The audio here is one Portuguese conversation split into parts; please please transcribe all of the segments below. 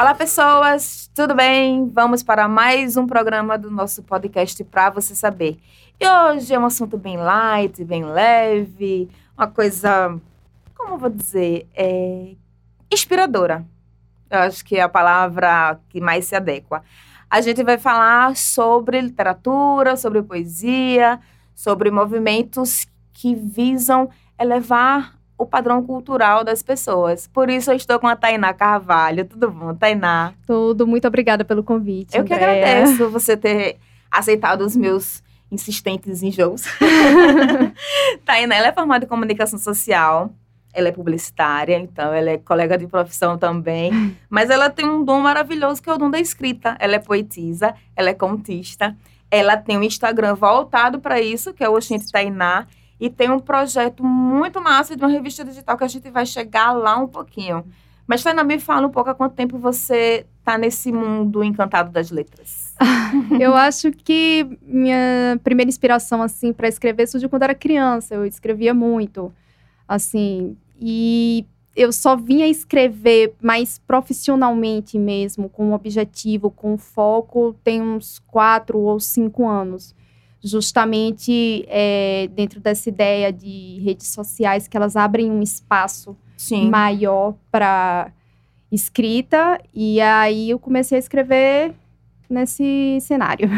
Olá, pessoas, tudo bem? Vamos para mais um programa do nosso podcast para você saber. E hoje é um assunto bem light, bem leve, uma coisa, como eu vou dizer, é inspiradora. Eu acho que é a palavra que mais se adequa. A gente vai falar sobre literatura, sobre poesia, sobre movimentos que visam elevar o padrão cultural das pessoas. Por isso eu estou com a Tainá Carvalho. Tudo bom, Tainá? Tudo. Muito obrigada pelo convite. Eu que agradeço você ter aceitado os meus insistentes enjoos. Tainá, ela é formada em comunicação social. Ela é publicitária, então ela é colega de profissão também. Mas ela tem um dom maravilhoso que é o dom da escrita. Ela é poetisa, ela é contista. Ela tem um Instagram voltado para isso, que é o Oxente Tainá e tem um projeto muito massa de uma revista digital que a gente vai chegar lá um pouquinho. Mas, Tainá, me fala um pouco há quanto tempo você está nesse mundo encantado das letras. eu acho que minha primeira inspiração, assim, para escrever surgiu quando era criança. Eu escrevia muito, assim, e eu só vinha escrever mais profissionalmente mesmo, com um objetivo, com um foco, tem uns quatro ou cinco anos justamente é, dentro dessa ideia de redes sociais que elas abrem um espaço Sim. maior para escrita e aí eu comecei a escrever nesse cenário.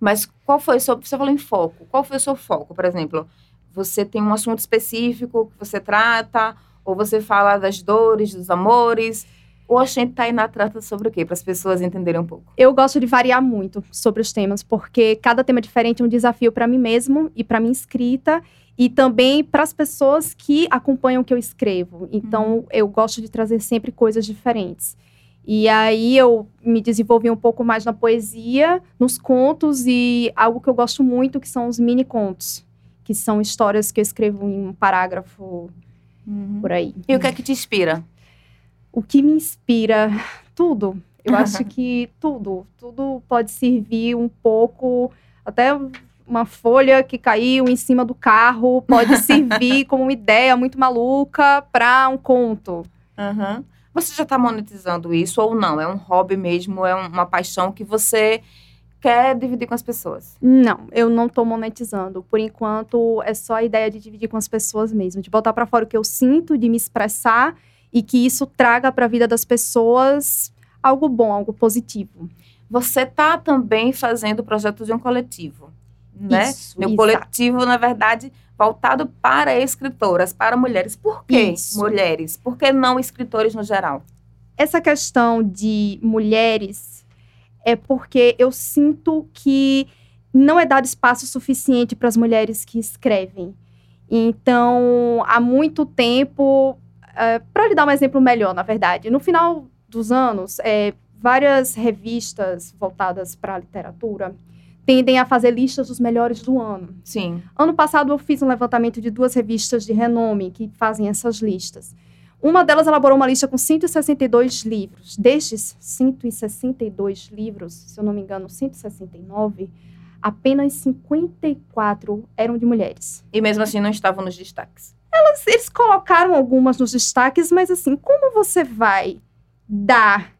Mas qual foi o seu, você falou em foco, qual foi o seu foco, por exemplo? Você tem um assunto específico que você trata ou você fala das dores, dos amores? O Oxente Tainá trata sobre o quê? Para as pessoas entenderem um pouco. Eu gosto de variar muito sobre os temas, porque cada tema diferente é um desafio para mim mesmo e para minha escrita e também para as pessoas que acompanham o que eu escrevo. Então, uhum. eu gosto de trazer sempre coisas diferentes. E aí eu me desenvolvi um pouco mais na poesia, nos contos e algo que eu gosto muito, que são os mini contos, que são histórias que eu escrevo em um parágrafo uhum. por aí. E o que é que te inspira? O que me inspira, tudo. Eu acho que tudo, tudo pode servir um pouco, até uma folha que caiu em cima do carro pode servir como uma ideia muito maluca para um conto. Uhum. Você já está monetizando isso ou não? É um hobby mesmo? É uma paixão que você quer dividir com as pessoas? Não, eu não estou monetizando. Por enquanto, é só a ideia de dividir com as pessoas mesmo, de botar para fora o que eu sinto, de me expressar e que isso traga para a vida das pessoas algo bom, algo positivo. Você está também fazendo o projeto de um coletivo, né? Isso, Meu coletivo, na verdade, voltado para escritoras, para mulheres. Por que isso. mulheres? Por que não escritores no geral? Essa questão de mulheres é porque eu sinto que não é dado espaço suficiente para as mulheres que escrevem. Então, há muito tempo é, para lhe dar um exemplo melhor, na verdade, no final dos anos, é, várias revistas voltadas para a literatura tendem a fazer listas dos melhores do ano. Sim. Ano passado eu fiz um levantamento de duas revistas de renome que fazem essas listas. Uma delas elaborou uma lista com 162 livros. Destes 162 livros, se eu não me engano, 169, apenas 54 eram de mulheres. E mesmo assim não estavam nos destaques. Elas, eles colocaram algumas nos destaques, mas assim, como você vai dar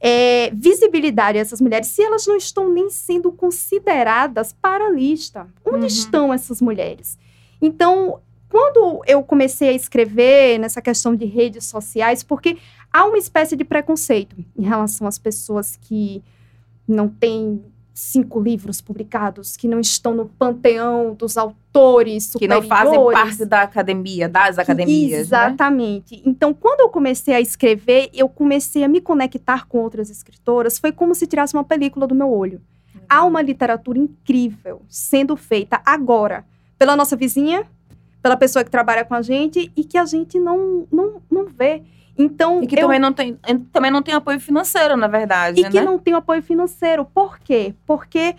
é, visibilidade a essas mulheres se elas não estão nem sendo consideradas para a lista? Onde uhum. estão essas mulheres? Então, quando eu comecei a escrever nessa questão de redes sociais, porque há uma espécie de preconceito em relação às pessoas que não têm cinco livros publicados que não estão no panteão dos autores superiores. Que não fazem parte da academia, das academias. Né? Exatamente. Né? Então, quando eu comecei a escrever, eu comecei a me conectar com outras escritoras. Foi como se tirasse uma película do meu olho. Uhum. Há uma literatura incrível sendo feita agora pela nossa vizinha, pela pessoa que trabalha com a gente e que a gente não, não, não vê. Então, e que eu... também, não tem, também não tem apoio financeiro, na verdade. E né? que não tem apoio financeiro. Por quê? Porque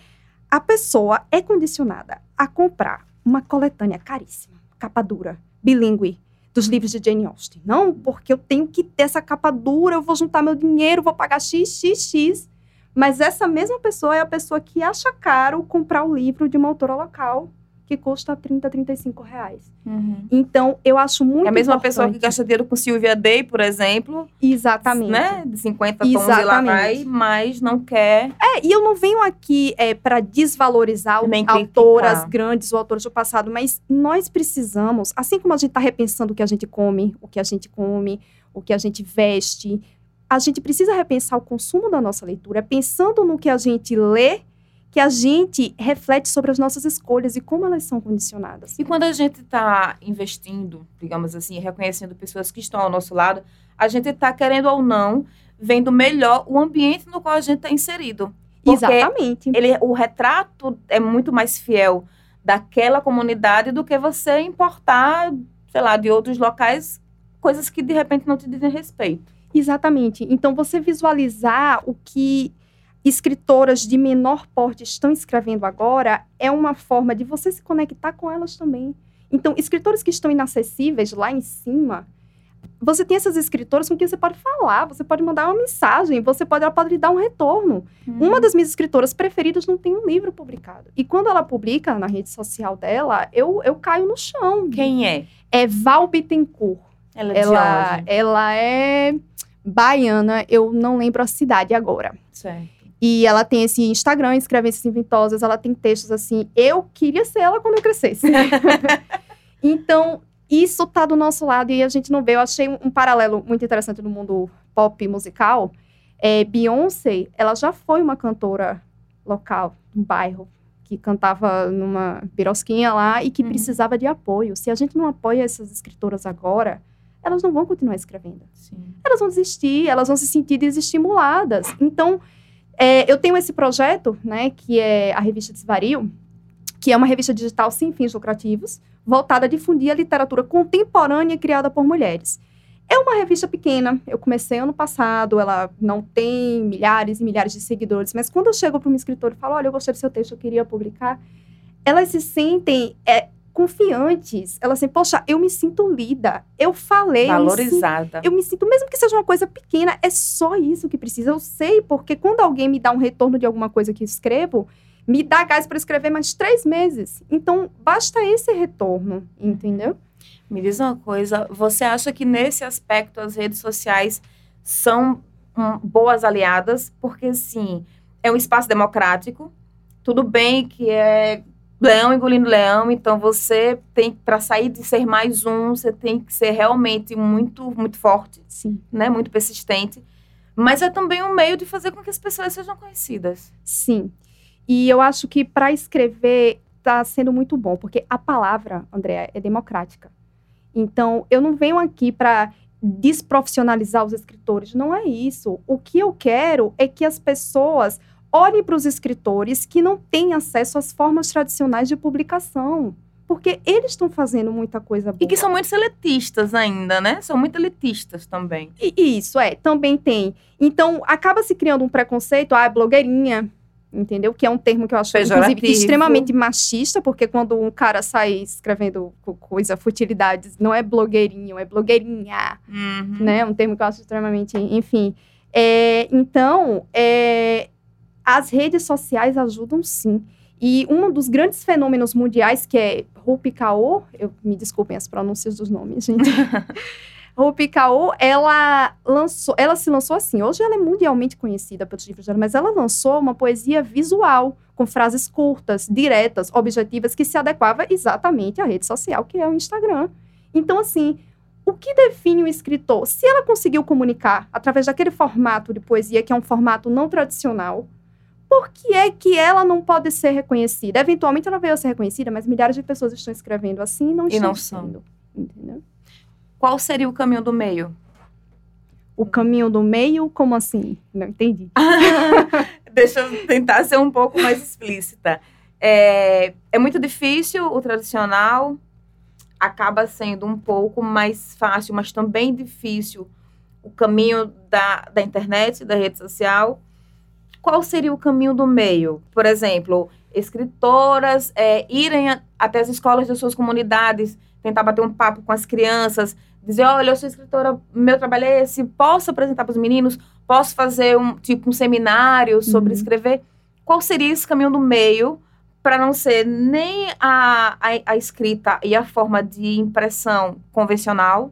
a pessoa é condicionada a comprar uma coletânea caríssima, capa dura, bilíngue, dos livros de Jane Austen. Não, porque eu tenho que ter essa capa dura, eu vou juntar meu dinheiro, vou pagar XXX. Mas essa mesma pessoa é a pessoa que acha caro comprar o livro de uma autora local que custa 30, 35 reais. Uhum. Então, eu acho muito É a mesma importante. pessoa que gasta dinheiro com Silvia Day, por exemplo, Exatamente. né? De 50 tons e lá Exatamente. vai, mas não quer. É, e eu não venho aqui é, para desvalorizar Nem autoras criticar. grandes ou autores do passado, mas nós precisamos, assim como a gente está repensando o que a gente come, o que a gente come, o que a gente veste, a gente precisa repensar o consumo da nossa leitura, pensando no que a gente lê, que a gente reflete sobre as nossas escolhas e como elas são condicionadas. E quando a gente está investindo, digamos assim, reconhecendo pessoas que estão ao nosso lado, a gente está, querendo ou não, vendo melhor o ambiente no qual a gente está inserido. Porque Exatamente. ele, o retrato é muito mais fiel daquela comunidade do que você importar, sei lá, de outros locais, coisas que de repente não te dizem respeito. Exatamente. Então, você visualizar o que escritoras de menor porte estão escrevendo agora é uma forma de você se conectar com elas também. Então, escritores que estão inacessíveis lá em cima, você tem essas escritoras com quem você pode falar, você pode mandar uma mensagem, você pode, ela pode lhe dar um retorno. Uma das minhas escritoras preferidas não tem um livro publicado. E quando ela publica na rede social dela, eu, eu caio no chão. Quem é? É Val Bittencourt. Ela é de Ela, ela é baiana, eu não lembro a cidade agora. Certo. E ela tem esse Instagram, Escrevências Inventosas, ela tem textos assim. Eu queria ser ela quando eu crescesse. então, isso tá do nosso lado e a gente não vê. Eu achei um, paralelo muito interessante no mundo pop musical. É, Beyoncé, ela já foi uma cantora local, um bairro, que cantava numa birosquinha lá e que Uhum. precisava de apoio. Se a gente não apoia essas escritoras agora, elas não vão continuar escrevendo Sim. elas vão desistir, elas vão se sentir desestimuladas. Então, é, eu tenho esse projeto, né, que é a revista Desvario, que é uma revista digital sem fins lucrativos, voltada a difundir a literatura contemporânea criada por mulheres. É uma revista pequena, eu comecei ano passado, ela não tem milhares e milhares de seguidores, mas quando eu chego para uma escritora e falo, olha, eu gostei do seu texto, eu queria publicar, elas se sentem é, confiantes, elas assim, poxa, eu me sinto lida, eu falei, eu me sinto Valorizada. eu me sinto, mesmo que seja uma coisa pequena, é só isso que precisa. Eu sei, porque quando alguém me dá um retorno de alguma coisa que escrevo, me dá gás para escrever mais três meses. Então, basta esse retorno, entendeu? Me diz uma coisa, você acha que nesse aspecto as redes sociais são hum, boas aliadas? Porque, sim, é um espaço democrático, tudo bem que é leão engolindo leão, então você tem, para sair de ser mais um, você tem que ser realmente muito, muito forte, Sim. né? Muito persistente. Mas é também um meio de fazer com que as pessoas sejam conhecidas. Sim. E eu acho que para escrever está sendo muito bom, porque a palavra, Andréa, é democrática. Então, eu não venho aqui para desprofissionalizar os escritores, não é isso. O que eu quero é que as pessoas olhem para os escritores que não têm acesso às formas tradicionais de publicação, porque eles estão fazendo muita coisa boa. E que são muito seletistas ainda, né? São muito elitistas também. E isso, é, também tem. Então, acaba se criando um preconceito, ah, é blogueirinha, entendeu? Que é um termo que eu acho, inclusive, Pejorativo. extremamente machista, porque quando um cara sai escrevendo co- coisa, futilidades, não é blogueirinho, é blogueirinha, Uhum. né? Um termo que eu acho extremamente, enfim. É, então, é, as redes sociais ajudam sim. E um dos grandes fenômenos mundiais, que é Rupi Kaur, eu, me desculpem as pronúncias dos nomes, gente. Rupi Kaur, ela lançou, ela se lançou assim. Hoje ela é mundialmente conhecida pelos livros dela, mas ela lançou uma poesia visual com frases curtas, diretas, objetivas que se adequava exatamente à rede social que é o Instagram. Então assim, o que define um escritor? Se ela conseguiu comunicar através daquele formato de poesia que é um formato não tradicional, por que é que ela não pode ser reconhecida? Eventualmente ela veio a ser reconhecida, mas milhares de pessoas estão escrevendo assim e não E estão não são. sendo. Entendeu? Qual seria o caminho do meio? O caminho do meio, como assim? Não entendi. Deixa eu tentar ser um pouco mais explícita. É, é muito difícil o tradicional, acaba sendo um pouco mais fácil, mas também difícil o caminho da, da internet, da rede social. Qual seria o caminho do meio? Por exemplo, escritoras é, irem a- até as escolas das suas comunidades, tentar bater um papo com as crianças, dizer, olha, eu sou escritora, meu trabalho é esse, posso apresentar para os meninos, posso fazer um tipo um seminário sobre Uhum. escrever. Qual seria esse caminho do meio para não ser nem a, a, a, escrita e a forma de impressão convencional,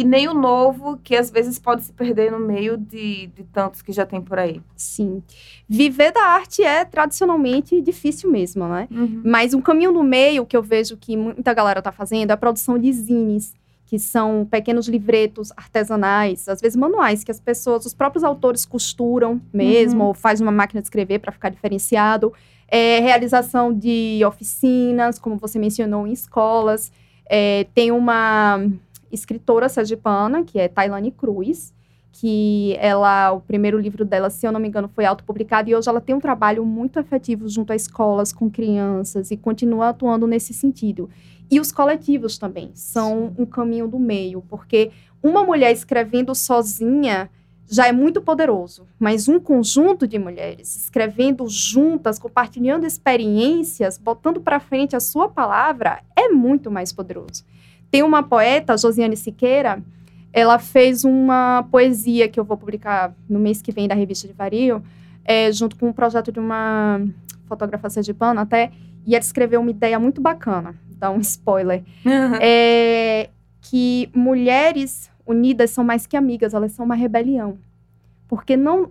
e nem o novo, que às vezes pode se perder no meio de, de tantos que já tem por aí. Sim. Viver da arte é tradicionalmente difícil mesmo, né? Uhum. Mas um caminho no meio que eu vejo que muita galera tá fazendo é a produção de zines que são pequenos livretos artesanais, às vezes manuais, que as pessoas, os próprios autores costuram mesmo, uhum. ou faz uma máquina de escrever para ficar diferenciado. É, realização de oficinas, como você mencionou, em escolas. É, tem uma escritora sergipana, que é Tailane Cruz, que ela, o primeiro livro dela, se eu não me engano, foi autopublicado, e hoje ela tem um trabalho muito efetivo junto a escolas com crianças e continua atuando nesse sentido. E os coletivos também são um caminho do meio, porque uma mulher escrevendo sozinha já é muito poderoso, mas um conjunto de mulheres escrevendo juntas, compartilhando experiências, botando para frente a sua palavra, é muito mais poderoso. Tem uma poeta, Josiane Siqueira, ela fez uma poesia que eu vou publicar no mês que vem da revista de Vario, é, junto com um projeto de uma fotógrafa sergipana até, e ela escreveu uma ideia muito bacana dar um spoiler, é que mulheres unidas são mais que amigas, elas são uma rebelião. Porque não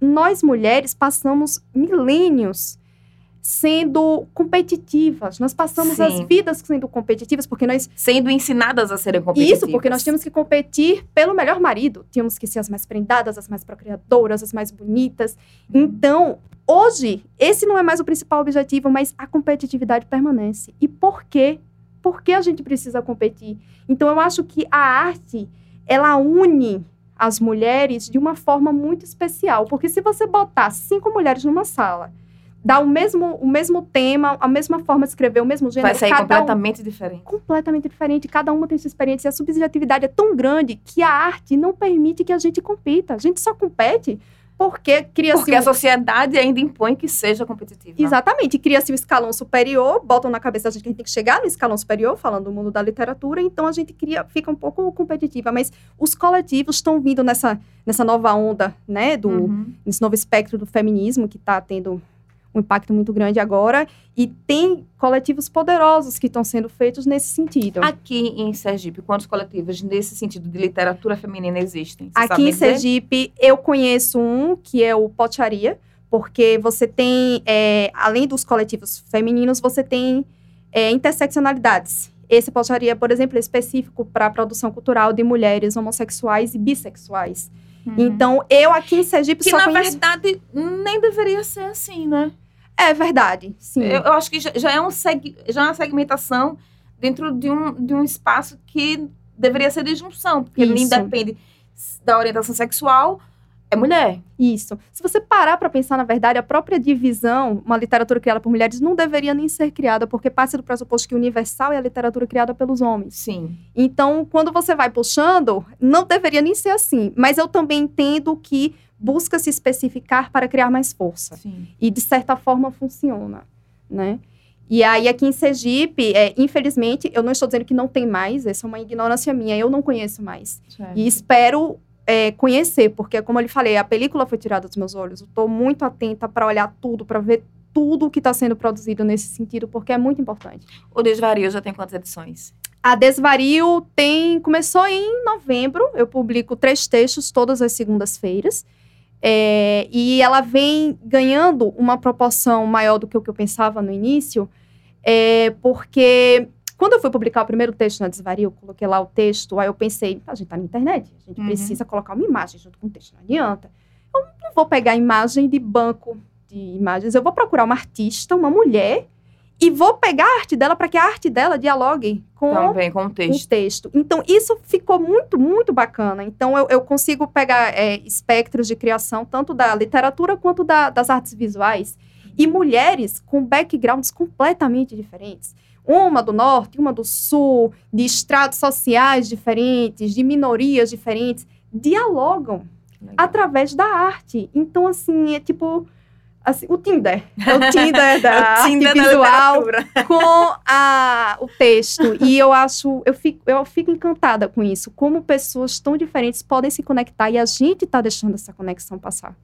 nós mulheres passamos milênios sendo competitivas. Nós passamos Sim. as vidas sendo competitivas porque nós sendo ensinadas a serem competitivas. Isso, porque nós tínhamos que competir pelo melhor marido, tínhamos que ser as mais prendadas, as mais procriadoras, as mais bonitas. Então, Hoje, esse não é mais o principal objetivo, mas a competitividade permanece. E por quê? Por que a gente precisa competir? Então, eu acho que a arte, ela une as mulheres de uma forma muito especial. Porque se você botar cinco mulheres numa sala, dá o mesmo, o mesmo tema, a mesma forma de escrever, o mesmo gênero. Vai sair completamente um, diferente. Completamente diferente. Cada uma tem sua experiência. E a subjetividade é tão grande que a arte não permite que a gente compita. A gente só compete porque cria-se. Porque um... a sociedade ainda impõe que seja competitiva. Exatamente. Cria-se um escalão superior, botam na cabeça a gente que a gente tem que chegar no escalão superior, falando do mundo da literatura, então a gente cria, fica um pouco competitiva. Mas os coletivos estão vindo nessa, nessa nova onda, né? Do, uhum. Nesse novo espectro do feminismo que está tendo um impacto muito grande agora. E tem coletivos poderosos que estão sendo feitos nesse sentido. Aqui em Sergipe, quantos coletivos nesse sentido de literatura feminina existem? Você Aqui em Sergipe, eu conheço um que é o Potaria, porque você tem, é, além dos coletivos femininos, você tem é, interseccionalidades. Esse Potaria, por exemplo, é específico para a produção cultural de mulheres homossexuais e bissexuais. Uhum. Então, eu aqui em Sergipe que, só na conheço... verdade, nem deveria ser assim, né? É verdade, sim. Eu, eu acho que já, já, é um seg, já é uma segmentação dentro de um, de um espaço que deveria ser de junção, porque Isso. nem depende da orientação sexual, é mulher. Isso. Se você parar para pensar, na verdade, a própria divisão, uma literatura criada por mulheres, não deveria nem ser criada, porque passa do pressuposto que universal é a literatura criada pelos homens. Sim. Então, quando você vai puxando, não deveria nem ser assim. Mas eu também entendo que busca se especificar para criar mais força. Sim. E, de certa forma, funciona, né? E aí, aqui em Sergipe, é, infelizmente, eu não estou dizendo que não tem mais, essa é uma ignorância minha, eu não conheço mais. Certo. E espero é, conhecer, porque, como eu lhe falei, a película foi tirada dos meus olhos. Eu estou muito atenta para olhar tudo, para ver tudo o que está sendo produzido nesse sentido, porque é muito importante. O Desvario já tem quantas edições? A Desvario tem começou em novembro. Eu publico três textos todas as segundas-feiras. É, e ela vem ganhando uma proporção maior do que o que eu pensava no início, é, porque quando eu fui publicar o primeiro texto na Desvario, eu coloquei lá o texto, aí eu pensei, a gente está na internet, a gente uhum. precisa colocar uma imagem junto com o texto, não adianta. Eu não vou pegar imagem de banco de imagens, eu vou procurar uma artista, uma mulher, e vou pegar a arte dela para que a arte dela dialogue com, Também, com o texto. o texto. Então, isso ficou muito, muito bacana. Então, eu, eu consigo pegar é, espectros de criação, tanto da literatura quanto da, das artes visuais, e mulheres com backgrounds completamente diferentes. Uma do norte, uma do sul, de estratos sociais diferentes, de minorias diferentes, dialogam Legal. através da arte. Então, assim, é tipo Assim, o Tinder. É o Tinder da é o Tinder arte visual com a, o texto. E eu acho, eu fico, eu fico encantada com isso. Como pessoas tão diferentes podem se conectar e a gente está deixando essa conexão passar.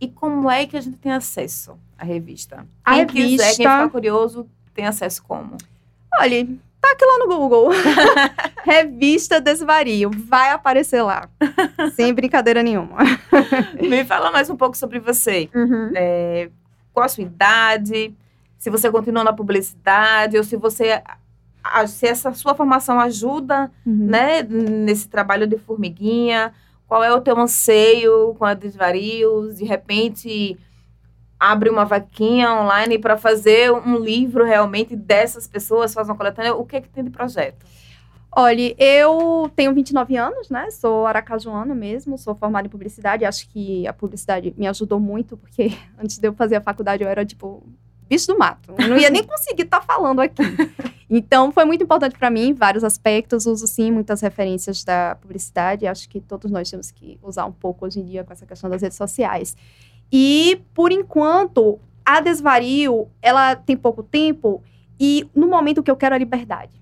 E como é que a gente tem acesso a revista? A quem revista- quiser, quem ficar curioso, tem acesso como? Olha, tá aqui lá no Google. Revista Desvario. Vai aparecer lá. Sem brincadeira nenhuma. Me fala mais um pouco sobre você. Uhum. É, qual a sua idade? Se você continua na publicidade ou se você se essa sua formação ajuda, Uhum. né, nesse trabalho de formiguinha. Qual é o teu anseio com a Desvarios? De repente abre uma vaquinha online para fazer um livro realmente dessas pessoas, faz uma coletânea. O que é que tem de projeto? Olha, eu tenho 29 anos, né? Sou aracajuana mesmo, sou formada em publicidade. Acho que a publicidade me ajudou muito, porque antes de eu fazer a faculdade eu era, tipo, bicho do mato. Eu não ia nem conseguir estar falando aqui. Então, foi muito importante para mim, vários aspectos. Uso, sim, muitas referências da publicidade. Acho que todos nós temos que usar um pouco hoje em dia com essa questão das redes sociais. E, por enquanto, a Desvario, ela tem pouco tempo e no momento que eu quero a liberdade.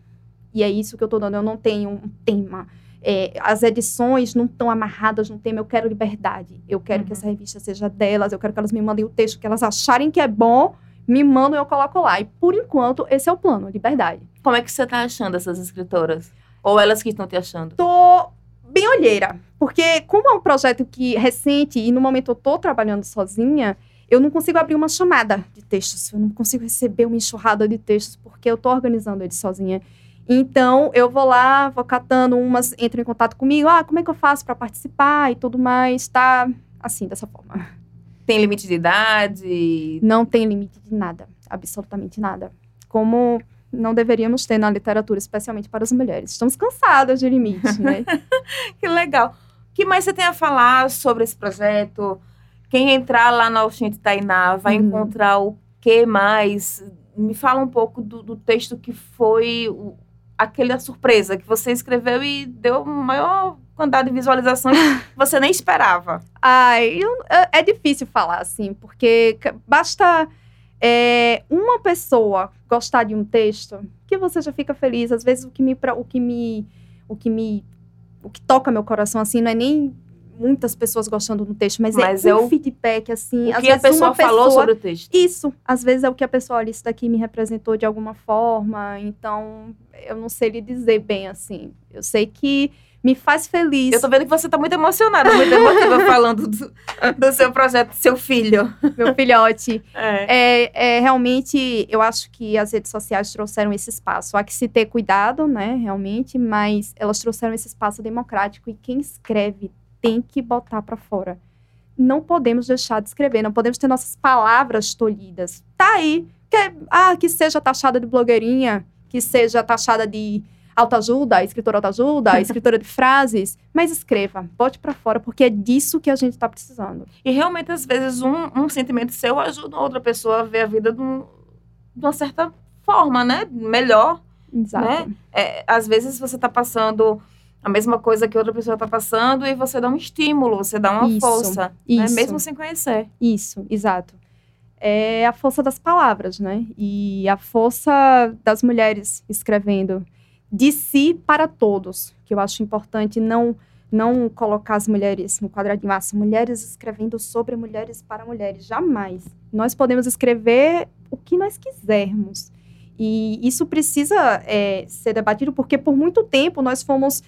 E é isso que eu tô dando. Eu não tenho um tema. É, as edições não estão amarradas num tema. Eu quero liberdade. Eu quero Uhum. que essa revista seja delas. Eu quero que elas me mandem o texto que elas acharem que é bom. Me mandam e eu coloco lá. E por enquanto, esse é o plano, liberdade. Como é que você tá achando essas escritoras? Ou elas que estão te achando? Tô olheira. Porque, como é um projeto que recente e no momento eu tô trabalhando sozinha, eu não consigo abrir uma chamada de textos. Eu não consigo receber uma enxurrada de textos porque eu tô organizando eles sozinha. Então, eu vou lá, vou catando umas, entram em contato comigo. Ah, como é que eu faço para participar e tudo mais? Tá assim, dessa forma. Tem limite de idade? Não tem limite de nada, absolutamente nada. Como não deveríamos ter na literatura, especialmente para as mulheres. Estamos cansadas de limites, né? Que legal. O que mais você tem a falar sobre esse projeto? Quem entrar lá na Oxente Tainá vai Uhum. encontrar o que mais? Me fala um pouco do, do texto que foi o, aquela surpresa que você escreveu e deu maior quantidade de visualizações que você nem esperava. Ai, eu- é, é difícil falar assim, porque basta é, uma pessoa gostar de um texto que você já fica feliz. Às vezes o que me, o que me, o que me, o que toca meu coração assim não é nem muitas pessoas gostando do texto, mas, Mas é, é um o- feedback assim. o às que a pessoa uma falou pessoa- sobre o texto. Isso, às vezes é o que a pessoa olha, isso daqui me representou de alguma forma, então eu não sei lhe dizer bem assim. Eu sei que me faz feliz. Eu tô vendo que você tá muito emocionada, muito emotiva falando do, do seu projeto, do seu filho. meu filhote. É. É, é, realmente, eu acho que as redes sociais trouxeram esse espaço. Há que se ter cuidado, né, realmente, mas elas trouxeram esse espaço democrático e quem escreve tem que botar para fora. Não podemos deixar de escrever, não podemos ter nossas palavras tolhidas. Tá aí, que, ah, que seja taxada de blogueirinha, que seja taxada de autoajuda, escritora autoajuda, escritora de frases, mas escreva, bote para fora, porque é disso que a gente tá precisando. E realmente, às vezes, um, um sentimento seu ajuda outra pessoa a ver a vida de, um- de uma certa forma, né? Melhor. Exato. Né? É, às vezes você tá passando a mesma coisa que outra pessoa tá passando e você dá um estímulo, você dá uma Isso, força, né? isso. Mesmo sem conhecer. Isso, exato. É a força das palavras, né? E a força das mulheres escrevendo de si para todos, que eu acho importante não não colocar as mulheres no quadradinho, ah, são mulheres escrevendo sobre mulheres para mulheres, jamais. Nós podemos escrever o que nós quisermos. E isso precisa é, ser debatido, porque por muito tempo nós fomos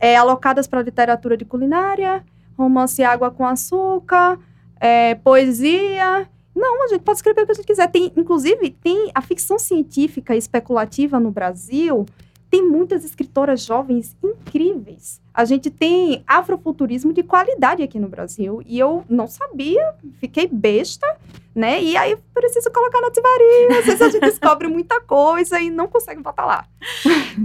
é, alocadas para literatura de culinária, romance água com açúcar, é, poesia. Não, a gente pode escrever o que a gente quiser. Tem, inclusive, tem a ficção científica especulativa no Brasil. Tem muitas escritoras jovens incríveis. A gente tem afrofuturismo de qualidade aqui no Brasil. E eu não sabia, fiquei besta, né? E aí preciso colocar na tivaria. Às vezes a gente descobre muita coisa e não consegue botar lá.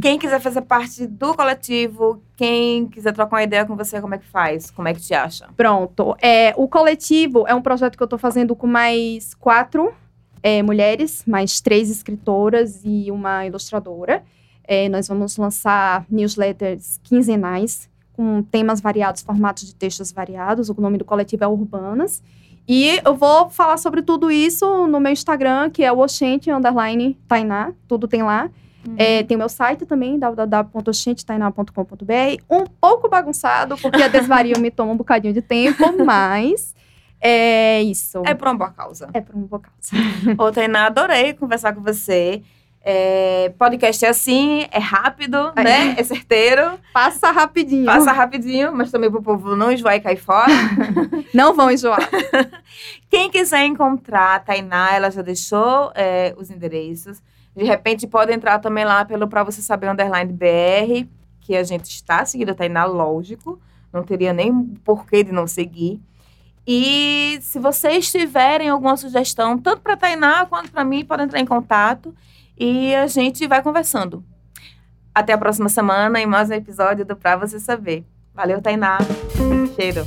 Quem quiser fazer parte do coletivo, quem quiser trocar uma ideia com você, como é que faz? Como é que te acha? Pronto. É, o coletivo é um projeto que eu estou fazendo com mais quatro é, mulheres, mais três escritoras e uma ilustradora. É, nós vamos lançar newsletters quinzenais com temas variados, formatos de textos variados. O nome do coletivo é Urbanas. E eu vou falar sobre tudo isso no meu Instagram, que é o Oxente, underline, Tainá. Tudo tem lá. É, tem o meu site também, www.oxentetainá.com.br. Um pouco bagunçado, porque a desvario me toma um bocadinho de tempo, mas É isso. É por uma boa causa. É por uma boa causa. Ô, Tainá, adorei conversar com você. É, podcast é assim, é rápido, É. né? É certeiro, Passa rapidinho. passa rapidinho, mas também pro povo não enjoar e cair fora. Não vão enjoar. Quem quiser encontrar a Tainá, ela já deixou é, os endereços. De repente, pode entrar também lá pelo Pra Você Saber Underline BR, que a gente está seguindo a Tainá, lógico. Não teria nem porquê de não seguir. E se vocês tiverem alguma sugestão, tanto para Tainá quanto para mim, pode entrar em contato e a gente vai conversando. Até a próxima semana em mais um episódio do Pra Você Saber. Valeu, Tainá. Cheiro.